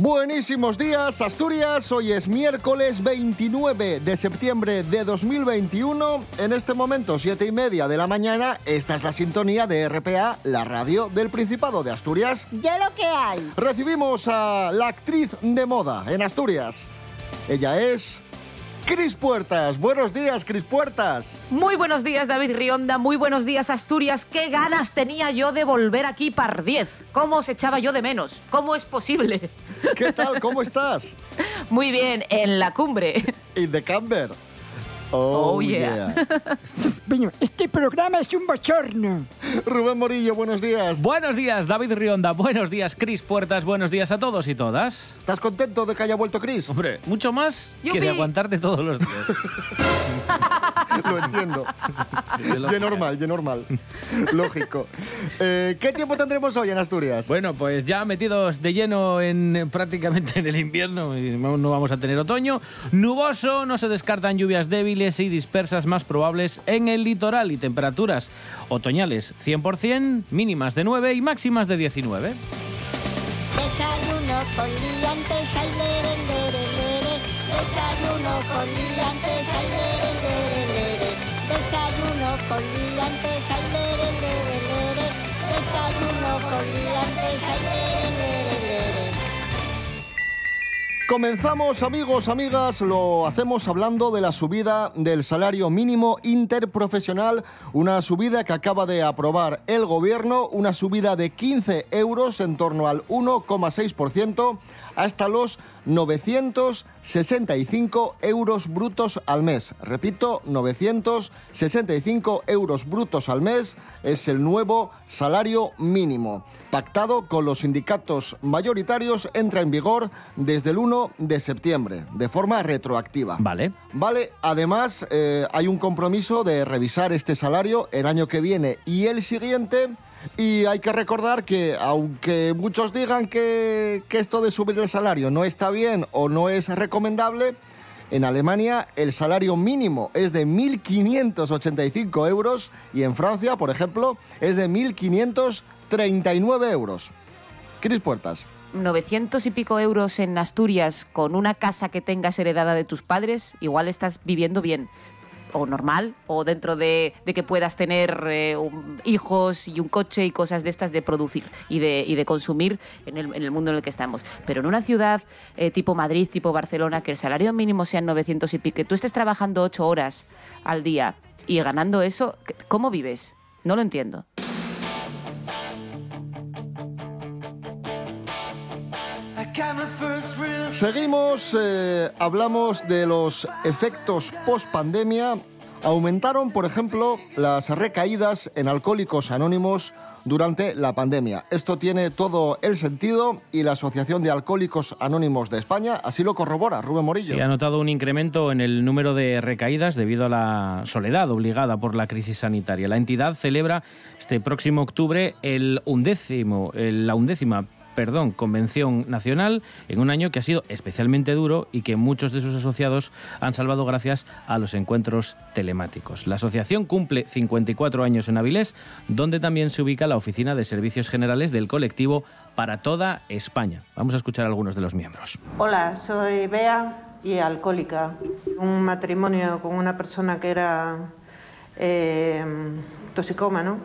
Buenísimos días, Asturias. Hoy es miércoles 29 de septiembre de 2021. En este momento, siete y media de la mañana, esta es la sintonía de RPA, la radio del Principado de Asturias. Ya lo que hay. Recibimos a la actriz de moda en Asturias. Ella es Cris Puertas. Buenos días, Cris Puertas. Muy buenos días, David Rionda. Muy buenos días, Asturias. Qué ganas tenía yo de volver aquí par 10. ¿Cómo os echaba yo de menos? ¿Cómo es posible? ¿Qué tal? ¿Cómo estás? Muy bien, en la cumbre. In the camber. Oh, yeah. Bueno, este programa es un bochorno. Rubén Morillo, buenos días. Buenos días, David Rionda. Buenos días, Cris Puertas. Buenos días a todos y todas. ¿Estás contento de que haya vuelto Cris? Hombre, mucho más que ¡Yupi! de aguantarte todos los días. Lo entiendo. Y normal, y normal. Lógico. Eh, ¿Qué tiempo tendremos hoy en Asturias? Bueno, pues ya metidos de lleno en prácticamente en el invierno, y no vamos a tener otoño. Nuboso, no se descartan lluvias débiles y dispersas más probables en el litoral y temperaturas otoñales 100%, mínimas de 9 y máximas de 19. Desayuno con liantes, ay, lere, lere, lere. Desayuno con liantes, lere. Desayuno con liantes, ay, lere, lere, lere. Desayuno con liantes, ay, lere, lere, lere. Comenzamos, amigos, amigas, lo hacemos hablando de la subida del salario mínimo interprofesional, una subida que acaba de aprobar el gobierno, una subida de 15 euros en torno al 1,6% hasta los 965 euros brutos al mes. Repito, 965 euros brutos al mes es el nuevo salario mínimo. Pactado con los sindicatos mayoritarios, entra en vigor desde el 1 de septiembre, de forma retroactiva. Vale. Vale, además eh, hay un compromiso de revisar este salario el año que viene y el siguiente. Y hay que recordar que aunque muchos digan que, que esto de subir el salario no está bien o no es recomendable, en Alemania el salario mínimo es de 1.585 euros y en Francia, por ejemplo, es de 1.539 euros. Cris Puertas. 900 y pico euros en Asturias con una casa que tengas heredada de tus padres, igual estás viviendo bien. O normal, o dentro de, de que puedas tener eh, hijos y un coche y cosas de estas de producir y de, y de consumir en el, en el mundo en el que estamos. Pero en una ciudad eh, tipo Madrid, tipo Barcelona, que el salario mínimo sean 900 y pico, que tú estés trabajando 8 horas al día y ganando eso, ¿cómo vives? No lo entiendo. Seguimos, eh, hablamos de los efectos post pandemia. Aumentaron, por ejemplo, las recaídas en alcohólicos anónimos durante la pandemia. Esto tiene todo el sentido y la Asociación de Alcohólicos Anónimos de España así lo corrobora, Rubén Morillo. Se ha notado un incremento en el número de recaídas debido a la soledad obligada por la crisis sanitaria. La entidad celebra este próximo octubre el undécimo, la undécima perdón, convención nacional en un año que ha sido especialmente duro y que muchos de sus asociados han salvado gracias a los encuentros telemáticos. La asociación cumple 54 años en Avilés, donde también se ubica la oficina de servicios generales del colectivo para toda España. Vamos a escuchar a algunos de los miembros. Hola, soy Bea y alcohólica. Un matrimonio con una persona que era eh, toxicómano.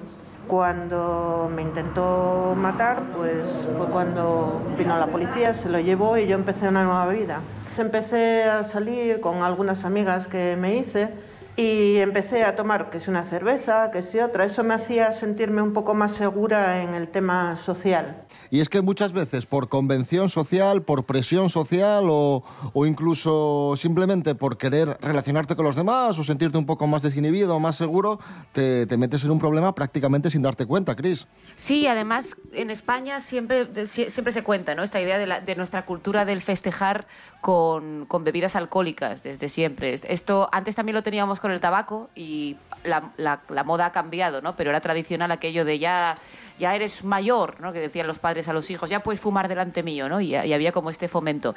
Cuando me intentó matar, pues fue cuando vino la policía, se lo llevó y yo empecé una nueva vida. Empecé a salir con algunas amigas que me hice y empecé a tomar que es una cerveza, que si otra. Eso me hacía sentirme un poco más segura en el tema social. Y es que muchas veces por convención social, por presión social o, o incluso simplemente por querer relacionarte con los demás o sentirte un poco más desinhibido, más seguro, te, te metes en un problema prácticamente sin darte cuenta, Cris. Sí, además en España siempre, sie- siempre se cuenta ¿no? esta idea de, la- de nuestra cultura del festejar con, con bebidas alcohólicas desde siempre. Esto antes también lo teníamos con el tabaco y la, moda ha cambiado, ¿no? pero era tradicional aquello de ya ya eres mayor, ¿no? que decían los padres a los hijos, ya puedes fumar delante mío, ¿no? y, había como este fomento.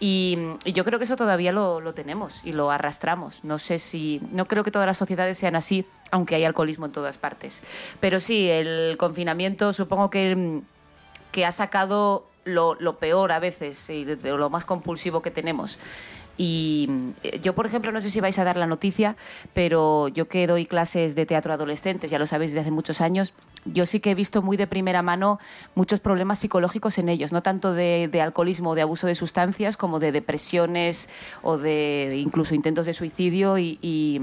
Y, yo creo que eso todavía lo, tenemos y lo arrastramos. No sé si, no creo que todas las sociedades sean así, aunque hay alcoholismo en todas partes. Pero sí, el confinamiento supongo que, que ha sacado lo, peor a veces y de lo más compulsivo que tenemos. Y eh, yo, por ejemplo, no sé si vais a dar la noticia, pero yo que doy clases de teatro adolescentes, ya lo sabéis desde hace muchos años, yo sí que he visto muy de primera mano muchos problemas psicológicos en ellos, no tanto de, de alcoholismo o de abuso de sustancias, como de depresiones o de incluso intentos de suicidio y, y,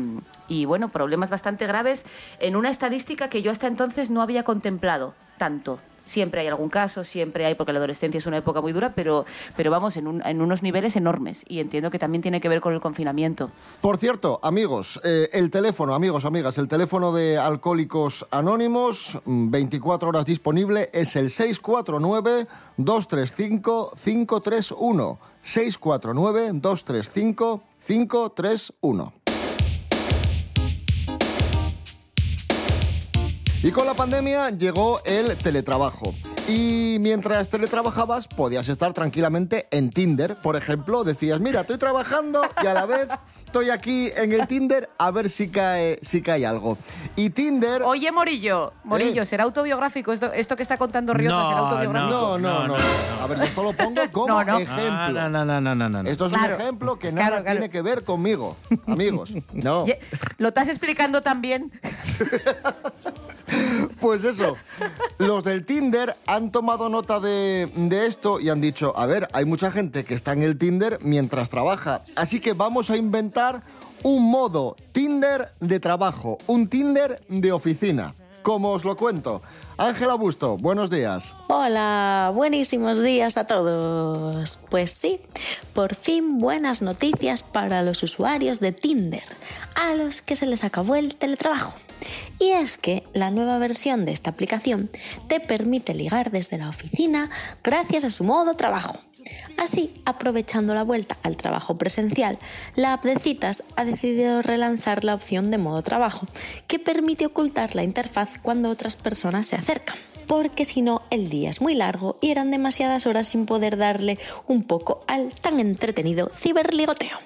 y, bueno, problemas bastante graves en una estadística que yo hasta entonces no había contemplado tanto. Siempre hay algún caso, siempre hay, porque la adolescencia es una época muy dura, pero, pero vamos, en, un, en unos niveles enormes. Y entiendo que también tiene que ver con el confinamiento. Por cierto, amigos, eh, el teléfono, amigos, amigas, el teléfono de Alcohólicos Anónimos, 24 horas disponible, es el 649-235-531. 649-235-531. Y con la pandemia llegó el teletrabajo. Y mientras teletrabajabas podías estar tranquilamente en Tinder. Por ejemplo, decías, mira, estoy trabajando y a la vez estoy aquí en el Tinder a ver si cae, si cae algo. Y Tinder... Oye, Morillo, Morillo, Eh. ¿será autobiográfico? Esto, esto que está contando Riota, No, ¿será autobiográfico? No, no, no. A ver, yo esto lo pongo como No, no. ejemplo. No, no, no, no, no, no. Esto es Claro. un ejemplo que nada claro. tiene que ver conmigo, amigos. No. Lo estás explicando también. Pues eso, los del Tinder han tomado nota de, de esto y han dicho, a ver, hay mucha gente que está en el Tinder mientras trabaja, así que vamos a inventar un modo Tinder de trabajo, un Tinder de oficina. Como os lo cuento. Ángela Busto, buenos días. Hola, buenísimos días a todos. Pues sí, por fin buenas noticias para los usuarios de Tinder, a los que se les acabó el teletrabajo. Y es que la nueva versión de esta aplicación te permite ligar desde la oficina gracias a su modo trabajo. Así, aprovechando la vuelta al trabajo presencial, la app de citas ha decidido relanzar la opción de modo trabajo, que permite ocultar la interfaz cuando otras personas se acercan. Porque si no, el día es muy largo y eran demasiadas horas sin poder darle un poco al tan entretenido ciberligoteo.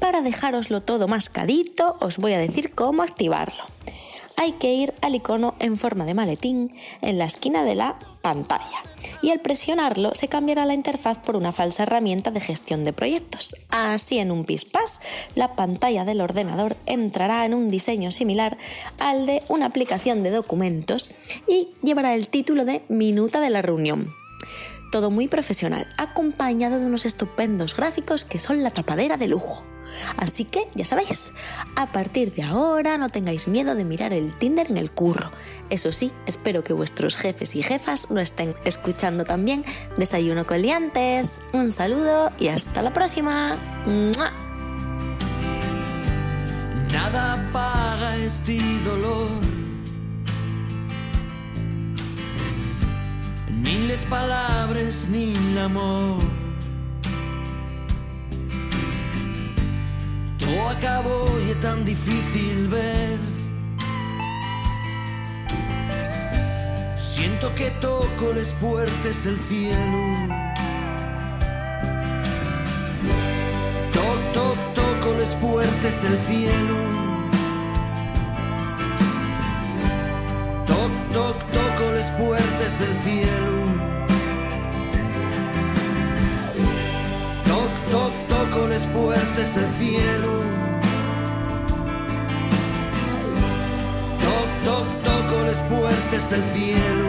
Para dejároslo todo mascadito, os voy a decir cómo activarlo. Hay que ir al icono en forma de maletín en la esquina de la pantalla y al presionarlo se cambiará la interfaz por una falsa herramienta de gestión de proyectos. Así en un pispás, la pantalla del ordenador entrará en un diseño similar al de una aplicación de documentos y llevará el título de Minuta de la reunión todo muy profesional, acompañado de unos estupendos gráficos que son la tapadera de lujo. Así que, ya sabéis, a partir de ahora no tengáis miedo de mirar el Tinder en el curro. Eso sí, espero que vuestros jefes y jefas lo estén escuchando también. Desayuno con liantes. Un saludo y hasta la próxima. ¡Mua! Este. Ni les palabras ni l'amor. Todo acabó y es tan difícil ver. Siento que toco las puertas del cielo. Toc, toc, toco las puertas del cielo. Toc, toc, toco las puertas del cielo. Puertas del cielo. Toc, toc, toco las puertas del cielo.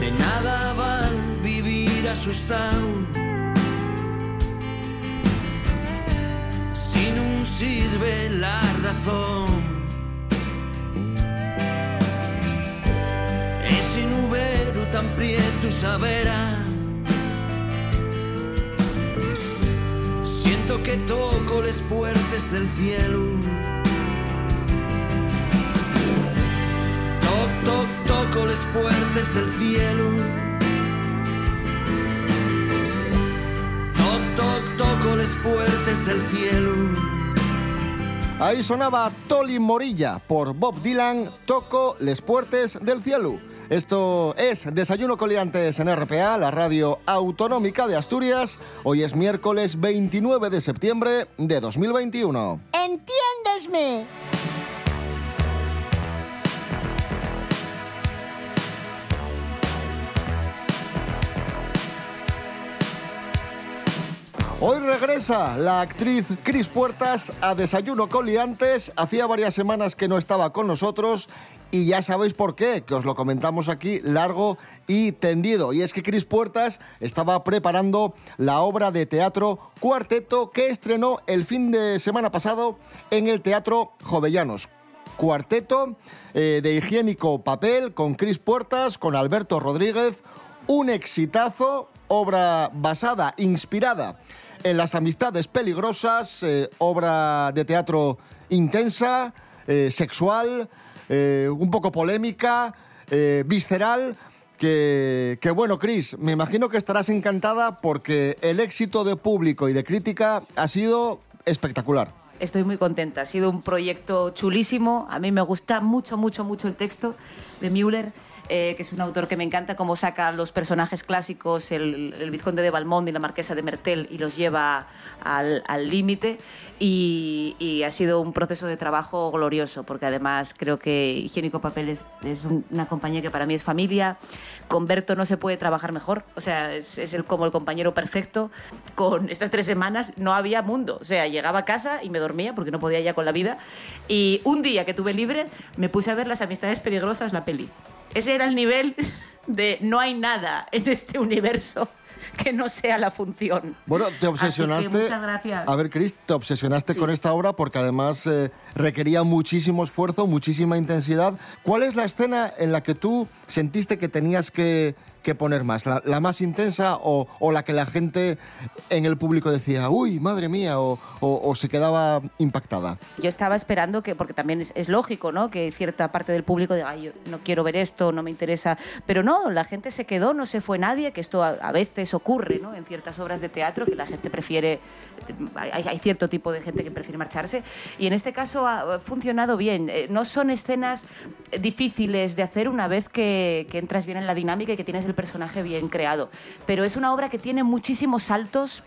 De nada van vivir asustado. Si no sirve la razón. Ese nubero tan prieto saberá. Siento que toco las puertas del cielo. Toc, toc, toco las puertas del cielo. Toc, toc, toco las puertas del cielo. Ahí sonaba Toli Morilla por Bob Dylan, Toco Les Puertes del Cielo. Esto es Desayuno Coliantes en RPA, la radio autonómica de Asturias. Hoy es miércoles 29 de septiembre de 2021. ¿Entiendesme? Hoy regresa la actriz Cris Puertas a Desayuno Coliantes. Hacía varias semanas que no estaba con nosotros y ya sabéis por qué, que os lo comentamos aquí largo y tendido. Y es que Cris Puertas estaba preparando la obra de teatro Cuarteto que estrenó el fin de semana pasado en el Teatro Jovellanos. Cuarteto eh, de higiénico papel con Cris Puertas, con Alberto Rodríguez, un exitazo, obra basada, inspirada en las amistades peligrosas, eh, obra de teatro intensa, eh, sexual, eh, un poco polémica, eh, visceral. Que, que bueno, Cris, me imagino que estarás encantada porque el éxito de público y de crítica ha sido espectacular. Estoy muy contenta. Ha sido un proyecto chulísimo. A mí me gusta mucho, mucho, mucho el texto de Müller. Eh, que es un autor que me encanta cómo saca los personajes clásicos, el, el vizconde de Balmond y la marquesa de Mertel, y los lleva al límite. y, y ha sido un proceso de trabajo glorioso, porque además creo que Higiénico Papel es, es un- una compañía que para mí es familia. Con Berto no se puede trabajar mejor, o sea, es, es el, como el compañero perfecto. Con estas tres semanas no había mundo, o sea, llegaba a casa y me dormía porque no podía ya con la vida. Y un día que tuve libre, me puse a ver Las Amistades Peligrosas, la peli. Ese era el nivel de no hay nada en este universo que no sea la función. Bueno, te Así que obsesionaste. muchas gracias. A ver, Cris, te obsesionaste Sí. con esta obra porque además eh, requería muchísimo esfuerzo, muchísima intensidad. ¿Cuál es la escena en la que tú sentiste que tenías que, que poner más? ¿La, más intensa o, la que la gente en el público decía, uy, madre mía, o, se quedaba impactada? Yo estaba esperando que, porque también es, lógico, ¿no? Que cierta parte del público diga, yo no quiero ver esto, no me interesa. Pero no, la gente se quedó, no se fue nadie, que esto a, veces ocurre, ¿no? En ciertas obras de teatro, que la gente prefiere, hay, hay cierto tipo de gente que prefiere marcharse. Y en este caso ha funcionado bien. Eh, No son escenas difíciles de hacer una vez que, que entras bien en la dinámica y que tienes el personaje bien creado. Pero es una obra que tiene muchísimos saltos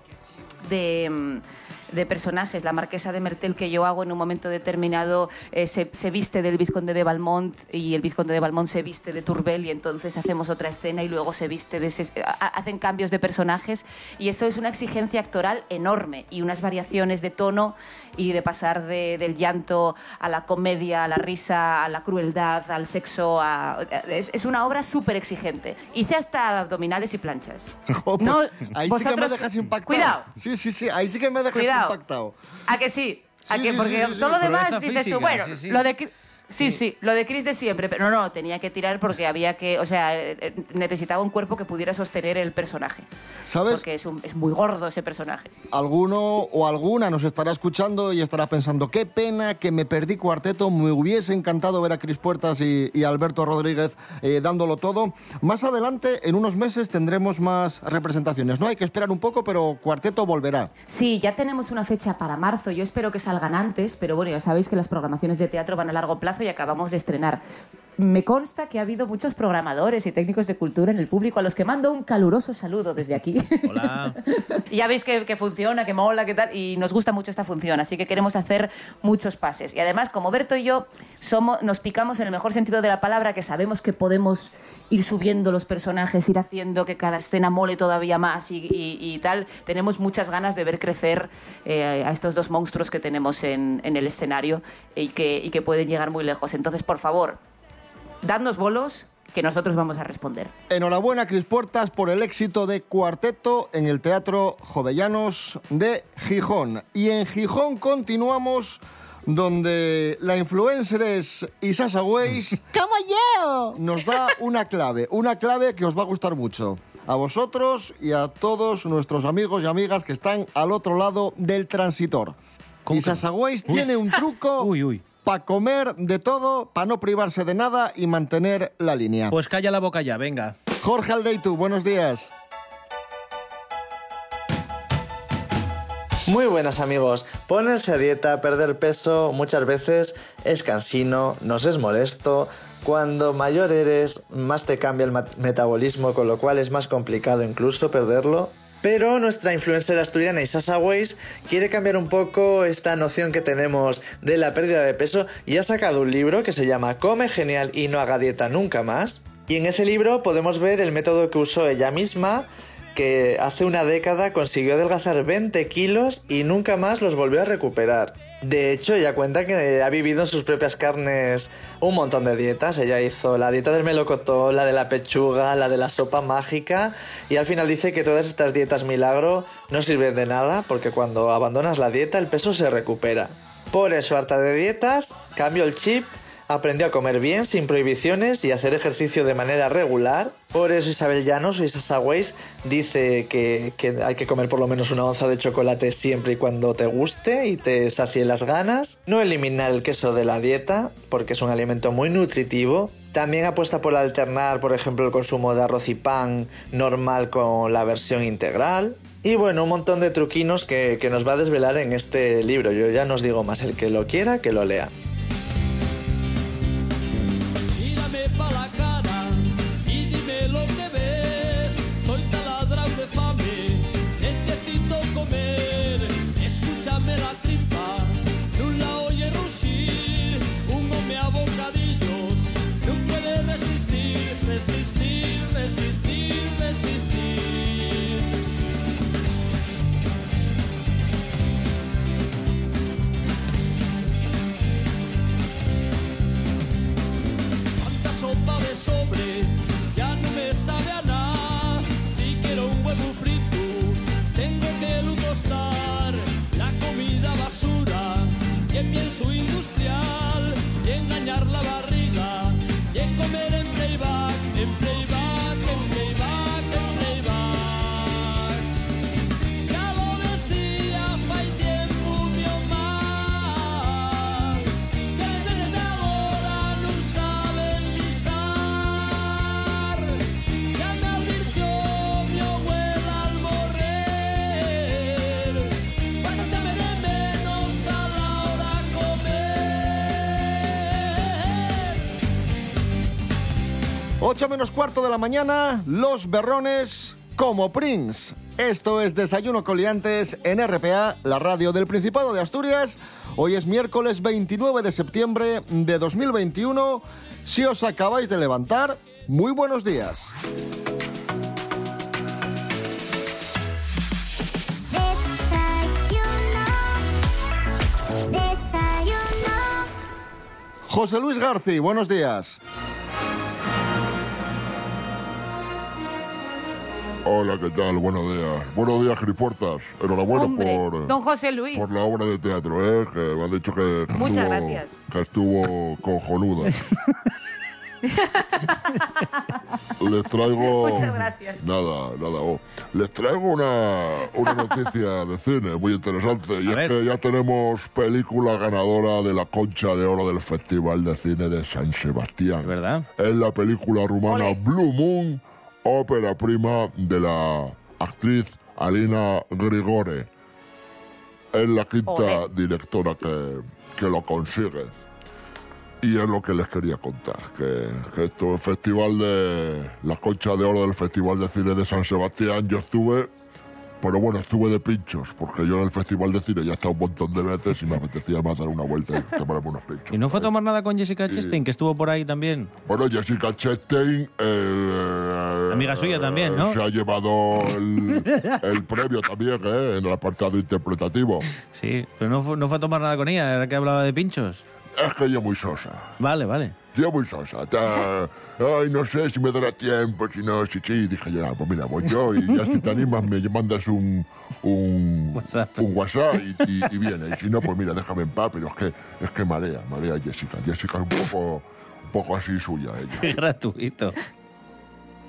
de, mm, de personajes. La marquesa de Mertel que yo hago en un momento determinado eh, se, se viste del vizconde de Balmont y el vizconde de Balmont se viste de Turbel y entonces hacemos otra escena y luego se viste de... ese- ha- hacen cambios de personajes y eso es una exigencia actoral enorme y unas variaciones de tono y de pasar de- del llanto a la comedia, a la risa, a la crueldad, al sexo. a- es, es una obra súper exigente. Hice hasta abdominales y planchas. No, ahí sí que me vosotros- dejas impactado. Cuidado. Sí, sí, sí, ahí sí que me dejas Cuidado. Impactado. ¿A que sí? ¿A Sí, que? sí, Porque sí, sí, todo lo demás dices tú, bueno, lo de... Sí, sí, lo de Chris de siempre, pero no, no, tenía que tirar porque había que, o sea, eh, eh, necesitaba un cuerpo que pudiera sostener el personaje. ¿Sabes? Porque es, un- es muy gordo ese personaje. alguno o alguna nos estará escuchando y estará pensando, qué pena que me perdí cuarteto, me hubiese encantado ver a Cris Puertas y, Alberto Rodríguez eh, dándolo todo. Más adelante, en unos meses, tendremos más representaciones. No hay que esperar un poco, pero cuarteto volverá. Sí, ya tenemos una fecha para marzo. Yo espero que salgan antes, pero bueno, ya sabéis que las programaciones de teatro van a largo plazo y acabamos de estrenar. Me consta que ha habido muchos programadores y técnicos de cultura en el público a los que mando un caluroso saludo desde aquí. Hola. Y ya veis que, que funciona, que mola, que tal, y nos gusta mucho esta función, así que queremos hacer muchos pases. Y además, como Berto y yo somos, nos picamos en el mejor sentido de la palabra, que sabemos que podemos ir subiendo los personajes, ir haciendo que cada escena mole todavía más y, y- y tal, tenemos muchas ganas de ver crecer eh, a estos dos monstruos que tenemos en, en el escenario y que, y que pueden llegar muy lejos. Entonces, por favor, dadnos bolos, que nosotros vamos a responder. Enhorabuena, Cris Puertas, por el éxito de Cuarteto en el Teatro Jovellanos de Gijón. Y en Gijón continuamos donde la influencer es Isasa Weiss ¡Como yo! nos da una clave, una clave que os va a gustar mucho. A vosotros y a todos nuestros amigos y amigas que están al otro lado del transitor. ¿Cómo Y que no? Sasagüeis tiene un truco Uy, uy. Para comer de todo, para no privarse de nada y mantener la línea. Pues calla la boca ya, venga. Jorge Aldeitu, buenos días. Muy buenas amigos. Ponerse a dieta, perder peso, muchas veces es cansino, nos es molesto. Cuando mayor eres, más te cambia el metabolismo, con lo cual es más complicado incluso perderlo. Pero nuestra influencer asturiana Isasa Weiss quiere cambiar un poco esta noción que tenemos de la pérdida de peso y ha sacado un libro que se llama Come genial y no haga dieta nunca más. Y en ese libro podemos ver el método que usó ella misma que hace una década consiguió adelgazar 20 kilos y nunca más los volvió a recuperar. De hecho, ella cuenta que ha vivido en sus propias carnes un montón de dietas. Ella hizo la dieta del melocotón, la de la pechuga, la de la sopa mágica y al final dice que todas estas dietas milagro no sirven de nada porque cuando abandonas la dieta el peso se recupera. Por eso, harta de dietas, cambió el chip Aprendió a comer bien, sin prohibiciones y hacer ejercicio de manera regular. Por eso Isabel Llanos o Isasa Weiss dice que, que hay que comer por lo menos una onza de chocolate siempre y cuando te guste y te sacie las ganas. No eliminar el queso de la dieta porque es un alimento muy nutritivo. También apuesta por alternar, por ejemplo, el consumo de arroz y pan normal con la versión integral. Y bueno, un montón de truquinos que, que nos va a desvelar en este libro. Yo ya no os digo más, el que lo quiera, que lo lea. 8 menos cuarto de la mañana, los berrones como Prince. Esto es Desayuno Coliantes en RPA, la radio del Principado de Asturias. Hoy es miércoles 29 de septiembre de 2021. Si os acabáis de levantar, muy buenos días. José Luis Garci, buenos días. Hola, ¿qué tal? Buenos días. Buenos días, Griportas. Enhorabuena Hombre, por, don José Luis. por la obra de teatro, ¿eh? Que me han dicho que Muchas estuvo, gracias. que estuvo cojonuda. Les traigo... Muchas gracias. Nada, nada. oh. Les traigo una, una noticia de cine muy interesante. Y A es ver. que ya tenemos película ganadora de la Concha de Oro del Festival de Cine de San Sebastián. ¿Verdad? Es la película rumana Ole. Blue Moon, ópera prima de la actriz Alina Grigore. Es la quinta Ole. directora que, que lo consigue. Y es lo que les quería contar, que, que esto, el festival de la concha de oro del Festival de Cine de San Sebastián, yo estuve, pero bueno, estuve de pinchos, porque yo en el Festival de Cine ya he estado un montón de veces y me apetecía más dar una vuelta y tomarme unos pinchos. ¿Y no fue a tomar nada con Jessica Chastain, que estuvo por ahí también? Bueno, Jessica Chastain... eh, Amiga suya también, ¿no? Se ha llevado el, el premio también, ¿eh? En el apartado interpretativo. Sí, pero no fue, no fue a tomar nada con ella, era que hablaba de pinchos. Es que ella es muy sosa. Vale, vale. Yo muy sosa. Está, ay, no sé si me dará tiempo, si no, si sí. Dije yo, ah, pues mira, voy yo y ya si te animas me mandas un, un WhatsApp. un WhatsApp y, y, y viene. Y si no, pues mira, déjame en paz, pero es que, es que marea, marea Jessica. Jessica es un poco, un poco así suya ella. Gratuito.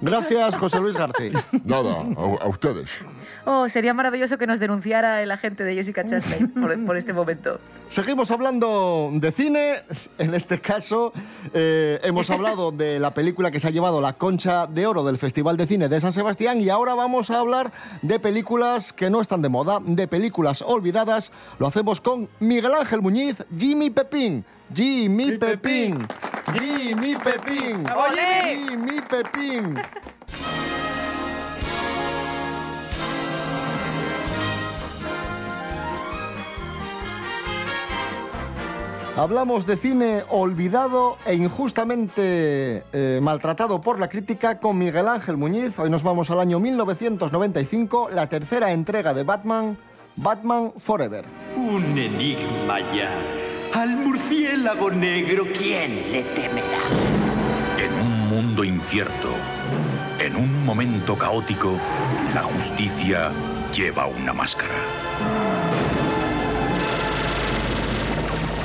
Gracias, José Luis García. Nada, a, a ustedes. Oh, sería maravilloso que nos denunciara el agente de Jessica Chastain por, por este momento. Seguimos hablando de cine. En este caso, eh, hemos hablado de la película que se ha llevado la concha de oro del Festival de Cine de San Sebastián y ahora vamos a hablar de películas que no están de moda, de películas olvidadas. Lo hacemos con Miguel Ángel Muñiz, Jimmy Pepín. Jimmy Pepín. Jimmy Pepín. Jimmy Pepín. Hablamos de cine olvidado e injustamente eh, maltratado por la crítica con Miguel Ángel Muñiz. Hoy nos vamos al año 1995, la tercera entrega de Batman, Batman Forever. Un enigma ya. Al murciélago negro, ¿quién le temerá? En un mundo incierto, en un momento caótico, la justicia lleva una máscara.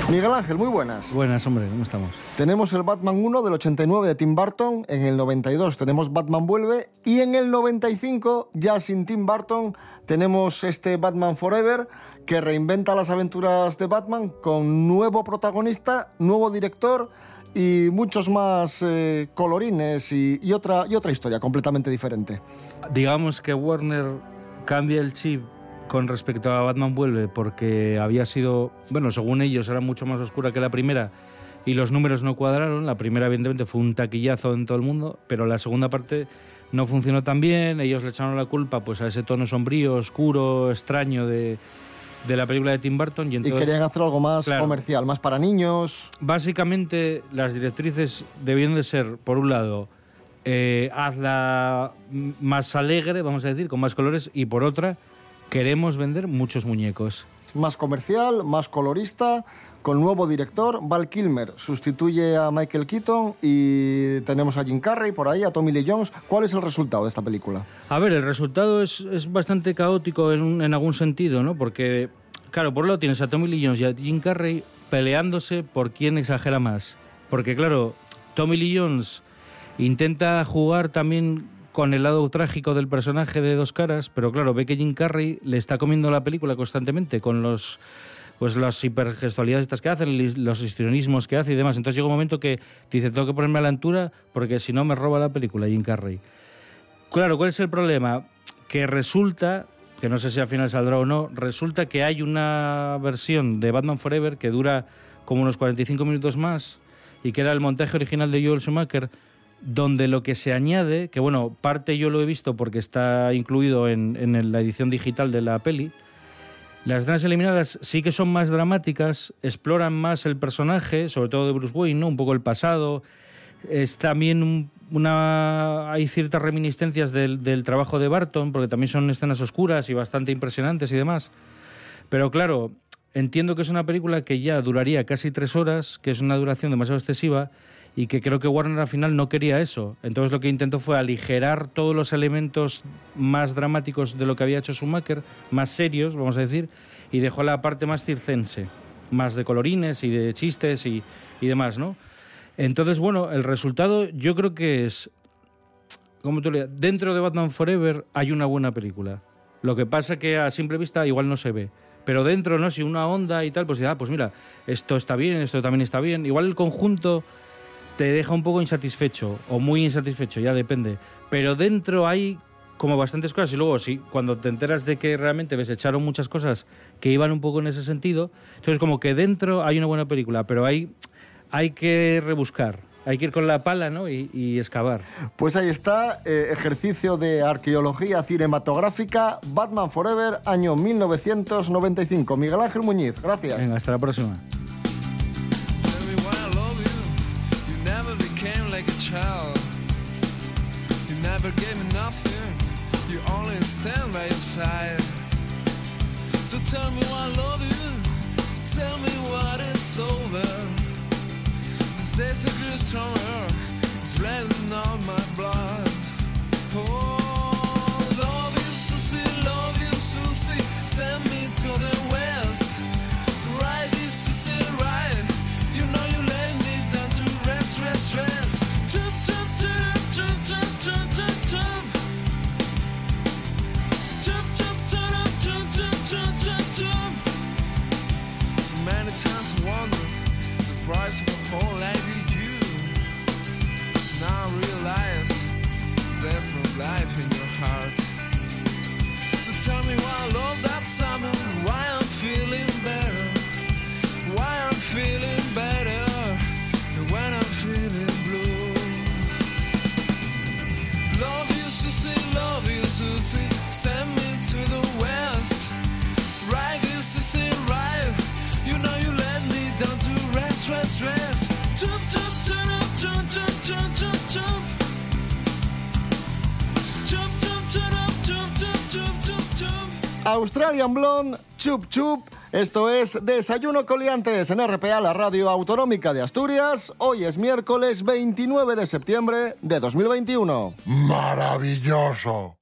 Miguel Ángel, muy buenas. Buenas, hombre, ¿cómo estamos? Tenemos el Batman 1 del 89 de Tim Burton, en el 92 tenemos Batman Vuelve y en el 95, ya sin Tim Burton, tenemos este Batman Forever que reinventa las aventuras de Batman con nuevo protagonista, nuevo director y muchos más eh, colorines y, y otra, y otra historia completamente diferente. Digamos que Warner cambia el chip con respecto a Batman Vuelve porque había sido, bueno, según ellos era mucho más oscura que la primera y los números no cuadraron. La primera evidentemente fue un taquillazo en todo el mundo, pero la segunda parte no funcionó tan bien. Ellos le echaron la culpa pues a ese tono sombrío, oscuro, extraño de, de la película de Tim Burton. Y, querían hacer algo más Claro. comercial, más para niños. Básicamente, las directrices debían de ser, por un lado, eh, hazla más alegre, vamos a decir, con más colores, y por otra, queremos vender muchos muñecos. Más comercial, más colorista, con nuevo director. Val Kilmer sustituye a Michael Keaton y tenemos a Jim Carrey por ahí, a Tommy Lee Jones. ¿Cuál es el resultado de esta película? A ver, el resultado es, es bastante caótico en, un- en algún sentido, ¿no? Porque, claro, por un lado tienes a Tommy Lee Jones y a Jim Carrey peleándose por quién exagera más. Porque, claro, Tommy Lee Jones intenta jugar también con el lado trágico del personaje de dos caras, pero claro, ve que Jim Carrey le está comiendo la película constantemente con los pues las hipergestualidades que hacen, los histrionismos que hace y demás. Entonces llega un momento que dice, tengo que ponerme a la altura porque si no me roba la película Jim Carrey. Claro, ¿cuál es el problema? Que resulta, que no sé si al final saldrá o no, resulta que hay una versión de Batman Forever que dura como unos 45 minutos más y que era el montaje original de Joel Schumacher, donde lo que se añade, que bueno, parte yo lo he visto porque está incluido en, en la edición digital de la peli, las escenas eliminadas sí que son más dramáticas, exploran más el personaje, sobre todo de Bruce Wayne, ¿no? un poco el pasado. Es también un- una. Hay ciertas reminiscencias del, del trabajo de Barton, porque también son escenas oscuras y bastante impresionantes y demás. Pero claro, entiendo que es una película que ya duraría casi tres horas, que es una duración demasiado excesiva y que creo que Warner al final no quería eso. Entonces lo que intentó fue aligerar todos los elementos más dramáticos de lo que había hecho Schumacher, más serios, vamos a decir, y dejó la parte más circense, más de colorines y de chistes y, y demás, ¿no? Entonces, bueno, el resultado yo creo que es, como tú le dentro de Batman Forever hay una buena película. Lo que pasa que a simple vista igual no se ve. Pero dentro, ¿no? Si una onda y tal, pues ah, pues mira, esto está bien, esto también está bien. Igual el conjunto te deja un poco insatisfecho o muy insatisfecho, ya depende. Pero dentro hay como bastantes cosas y luego sí, cuando te enteras de que realmente ves echaron muchas cosas que iban un poco en ese sentido, entonces como que dentro hay una buena película, pero hay, hay que rebuscar, hay que ir con la pala ¿no? y, y excavar. Pues ahí está, eh, ejercicio de arqueología cinematográfica, Batman Forever, año 1995. Miguel Ángel Muñiz, gracias. Venga, hasta la próxima. Stand by your side. So tell me why I love you. Tell me what is over. This days are grew stronger. It's raining on my Australian Blonde, Chup Chup. Esto es Desayuno Coliantes en RPA, la radio autonómica de Asturias. Hoy es miércoles 29 de septiembre de 2021. Maravilloso.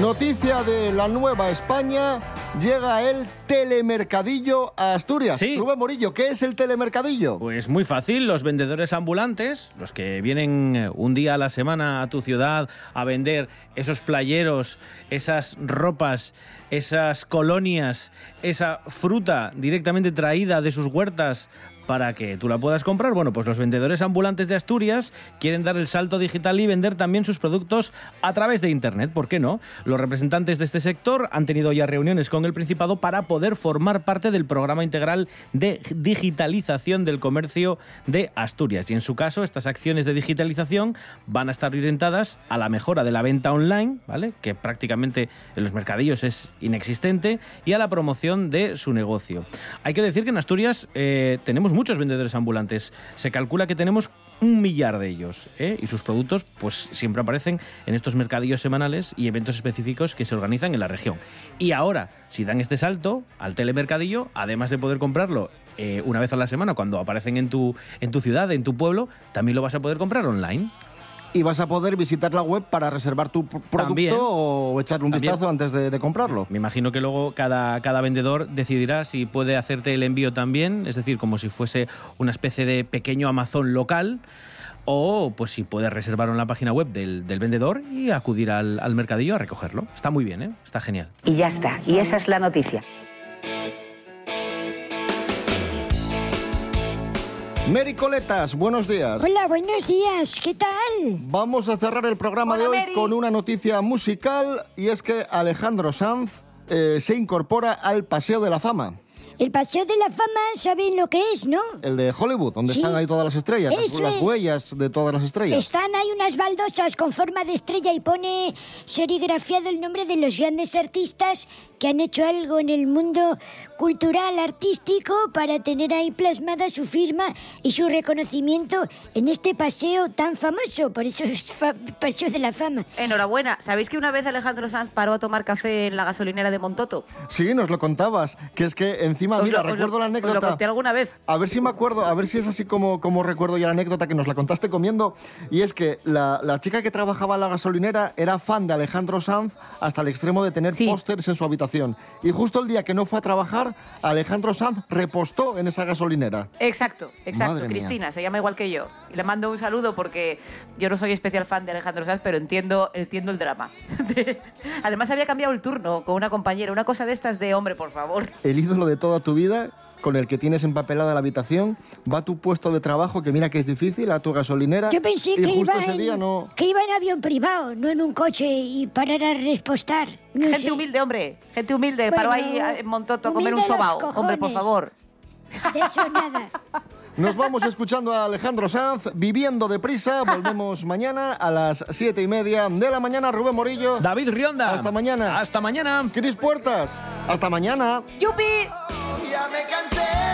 Noticia de la Nueva España. Llega el telemercadillo a Asturias. Sí. Rubén Morillo, ¿qué es el telemercadillo? Pues muy fácil, los vendedores ambulantes, los que vienen eh, un día a la semana a tu ciudad a vender esos playeros, esas ropas, esas colonias, esa fruta directamente traída de sus huertas para que tú la puedas comprar. Bueno, pues los vendedores ambulantes de Asturias quieren dar el salto digital y vender también sus productos a través de Internet. ¿Por qué no? Los representantes de este sector han tenido ya reuniones con el Principado para poder formar parte del programa integral de digitalización del comercio de Asturias. Y en su caso, estas acciones de digitalización van a estar orientadas a la mejora de la venta online, ¿vale? Que prácticamente en los mercadillos es inexistente, y a la promoción de su negocio. Hay que decir que en Asturias eh, tenemos muchos vendedores ambulantes. Se calcula que tenemos un millar de ellos ¿eh? y sus productos pues siempre aparecen en estos mercadillos semanales y eventos específicos que se organizan en la región. Y ahora, si dan este salto al telemercadillo, además de poder comprarlo eh, una vez a la semana cuando aparecen en tu, en tu ciudad, en tu pueblo, también lo vas a poder comprar online. Y vas a poder visitar la web para reservar tu producto También. o echarle un También. vistazo antes de, de comprarlo. Me imagino que luego cada, cada vendedor decidirá si puede hacerte el envío también, es decir, como si fuese una especie de pequeño Amazon local, o pues si puede reservarlo en la página web del, del vendedor y acudir al, al mercadillo a recogerlo. Está muy bien, ¿eh? Está genial. Y ya está. Y esa es la noticia. Mary Coletas, buenos días. Hola, buenos días. ¿Qué tal? Vamos a cerrar el programa de hoy con una noticia musical y es que Alejandro Sanz eh, se incorpora al Paseo de la Fama, El Paseo de la Fama, ¿saben lo que es, no? el de Hollywood, donde Sí. están ahí todas las estrellas, las- Eso las es. huellas de todas las estrellas. Están ahí unas baldosas con forma de estrella y pone serigrafiado el nombre de los grandes artistas que han hecho algo en el mundo cultural, artístico, para tener ahí plasmada su firma y su reconocimiento en este paseo tan famoso. Por eso es fa- Paseo de la Fama. Enhorabuena. ¿Sabéis que una vez Alejandro Sanz paró a tomar café en la gasolinera de Montoto? Sí, nos lo contabas, que es que encima, Os mira, lo- os lo- recuerdo la os lo anécdota. conté alguna vez. A ver si me acuerdo, a ver si es así como, como recuerdo ya la anécdota que nos la contaste comiendo. Y es que la, la chica que trabajaba en la gasolinera era fan de Alejandro Sanz hasta el extremo de tener pósters en su habitación. Y justo el día que no fue a trabajar, Alejandro Sanz repostó en esa gasolinera. Exacto, exacto. Madre mía. Cristina, se llama igual que yo. Y le mando un saludo porque yo no soy especial fan de Alejandro Sanz, pero entiendo, entiendo el drama. Además había cambiado el turno con una compañera, una cosa de estas de hombre, por favor. El ídolo de toda tu vida, con el que tienes empapelada la habitación, va a tu puesto de trabajo, que mira que es difícil, a tu gasolinera. Yo pensé y que justo iba, ese en, día no. que iba en avión privado, no en un coche y parar a respostar. No Gente sé. humilde, hombre. Gente humilde. Paró Bueno, ahí en Montoto a comer un sobao. Hombre, por favor. De eso nada. Nos vamos escuchando a Alejandro Sanz, viviendo deprisa. Volvemos mañana a las siete y media de la mañana. Rubén Morillo. David Rionda. Hasta mañana. Hasta mañana. Cris Puertas. Hasta mañana. ¡Yupi! Ya me cansé.